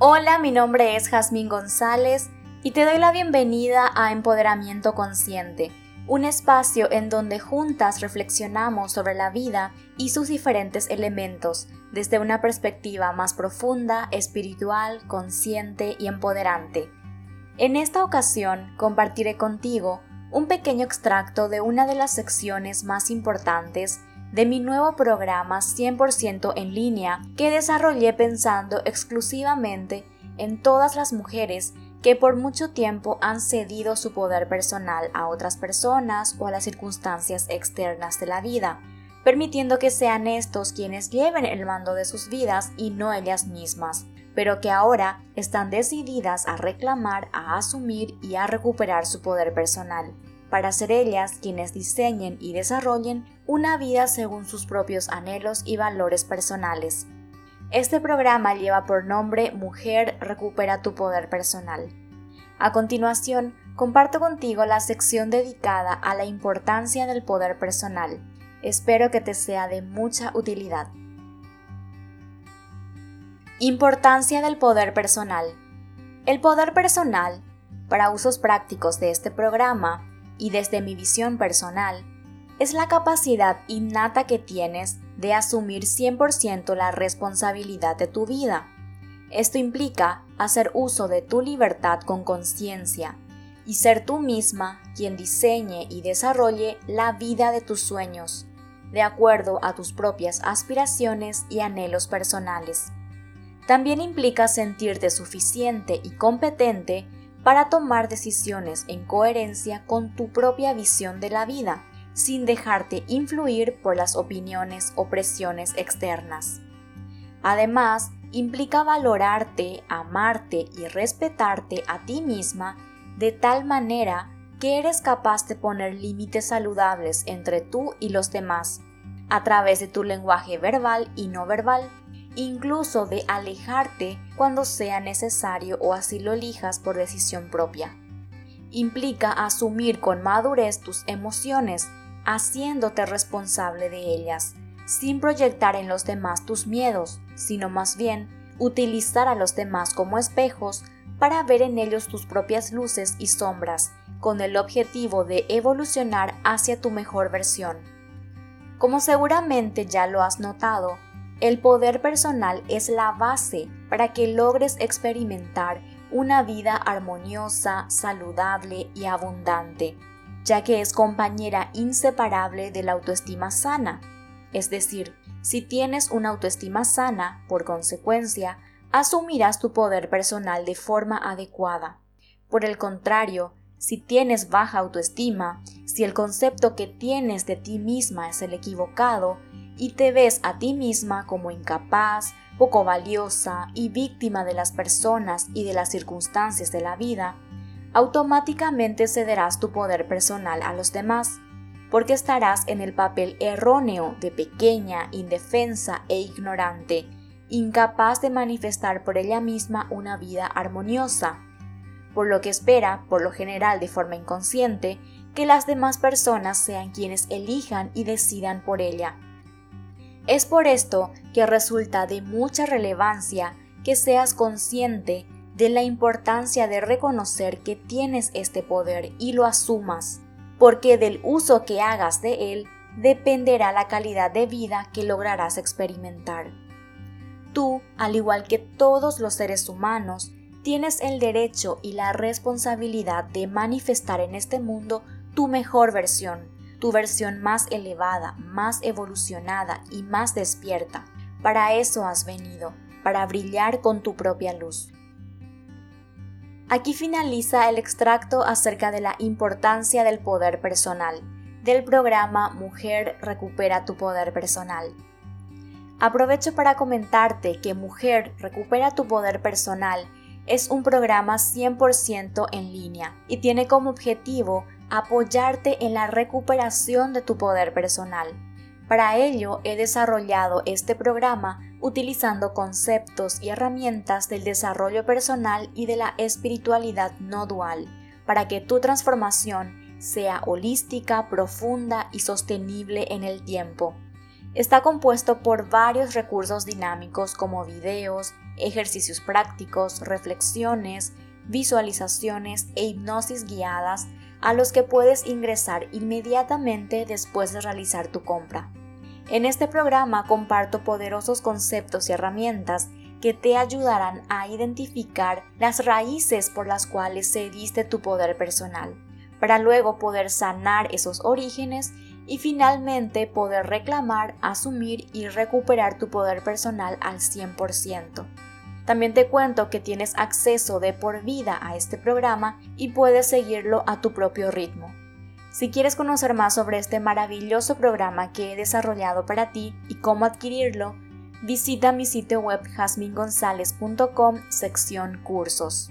Hola, mi nombre es Jazmín González y te doy la bienvenida a Empoderamiento Consciente, un espacio en donde juntas reflexionamos sobre la vida y sus diferentes elementos desde una perspectiva más profunda, espiritual, consciente y empoderante. En esta ocasión compartiré contigo un pequeño extracto de una de las secciones más importantes de mi nuevo programa 100% en línea que desarrollé pensando exclusivamente en todas las mujeres que por mucho tiempo han cedido su poder personal a otras personas o a las circunstancias externas de la vida, permitiendo que sean estos quienes lleven el mando de sus vidas y no ellas mismas, pero que ahora están decididas a reclamar, a asumir y a recuperar su poder personal para ser ellas quienes diseñen y desarrollen una vida según sus propios anhelos y valores personales. Este programa lleva por nombre Mujer Recupera tu Poder Personal. A continuación, comparto contigo la sección dedicada a la importancia del poder personal. Espero que te sea de mucha utilidad. Importancia del poder personal. El poder personal, para usos prácticos de este programa, y desde mi visión personal, es la capacidad innata que tienes de asumir 100% la responsabilidad de tu vida. Esto implica hacer uso de tu libertad con conciencia y ser tú misma quien diseñe y desarrolle la vida de tus sueños, de acuerdo a tus propias aspiraciones y anhelos personales. También implica sentirte suficiente y competente para tomar decisiones en coherencia con tu propia visión de la vida, sin dejarte influir por las opiniones o presiones externas. Además, implica valorarte, amarte y respetarte a ti misma de tal manera que eres capaz de poner límites saludables entre tú y los demás, a través de tu lenguaje verbal y no verbal, incluso de alejarte cuando sea necesario o así lo elijas por decisión propia. Implica asumir con madurez tus emociones, haciéndote responsable de ellas, sin proyectar en los demás tus miedos, sino más bien utilizar a los demás como espejos para ver en ellos tus propias luces y sombras, con el objetivo de evolucionar hacia tu mejor versión. Como seguramente ya lo has notado, el poder personal es la base para que logres experimentar una vida armoniosa, saludable y abundante, ya que es compañera inseparable de la autoestima sana. Es decir, si tienes una autoestima sana, por consecuencia, asumirás tu poder personal de forma adecuada. Por el contrario, si tienes baja autoestima, si el concepto que tienes de ti misma es el equivocado, y te ves a ti misma como incapaz, poco valiosa y víctima de las personas y de las circunstancias de la vida, automáticamente cederás tu poder personal a los demás, porque estarás en el papel erróneo de pequeña, indefensa e ignorante, incapaz de manifestar por ella misma una vida armoniosa, por lo que espera, por lo general de forma inconsciente, que las demás personas sean quienes elijan y decidan por ella es por esto que resulta de mucha relevancia que seas consciente de la importancia de reconocer que tienes este poder y lo asumas, porque del uso que hagas de él dependerá la calidad de vida que lograrás experimentar. Tú, al igual que todos los seres humanos, tienes el derecho y la responsabilidad de manifestar en este mundo tu mejor versión, tu versión más elevada, más evolucionada y más despierta. Para eso has venido, para brillar con tu propia luz. Aquí finaliza el extracto acerca de la importancia del poder personal, del programa Mujer Recupera tu Poder Personal. Aprovecho para comentarte que Mujer Recupera tu Poder Personal es un programa 100% en línea y tiene como objetivo apoyarte en la recuperación de tu poder personal. Para ello he desarrollado este programa utilizando conceptos y herramientas del desarrollo personal y de la espiritualidad no dual, para que tu transformación sea holística, profunda y sostenible en el tiempo. Está compuesto por varios recursos dinámicos como videos, ejercicios prácticos, reflexiones, visualizaciones e hipnosis guiadas a los que puedes ingresar inmediatamente después de realizar tu compra. En este programa comparto poderosos conceptos y herramientas que te ayudarán a identificar las raíces por las cuales se diste tu poder personal, para luego poder sanar esos orígenes y finalmente poder reclamar, asumir y recuperar tu poder personal al 100%. También te cuento que tienes acceso de por vida a este programa y puedes seguirlo a tu propio ritmo. Si quieres conocer más sobre este maravilloso programa que he desarrollado para ti y cómo adquirirlo, visita mi sitio web jasmingonzalez.com sección cursos.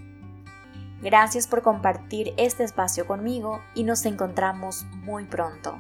Gracias por compartir este espacio conmigo y nos encontramos muy pronto.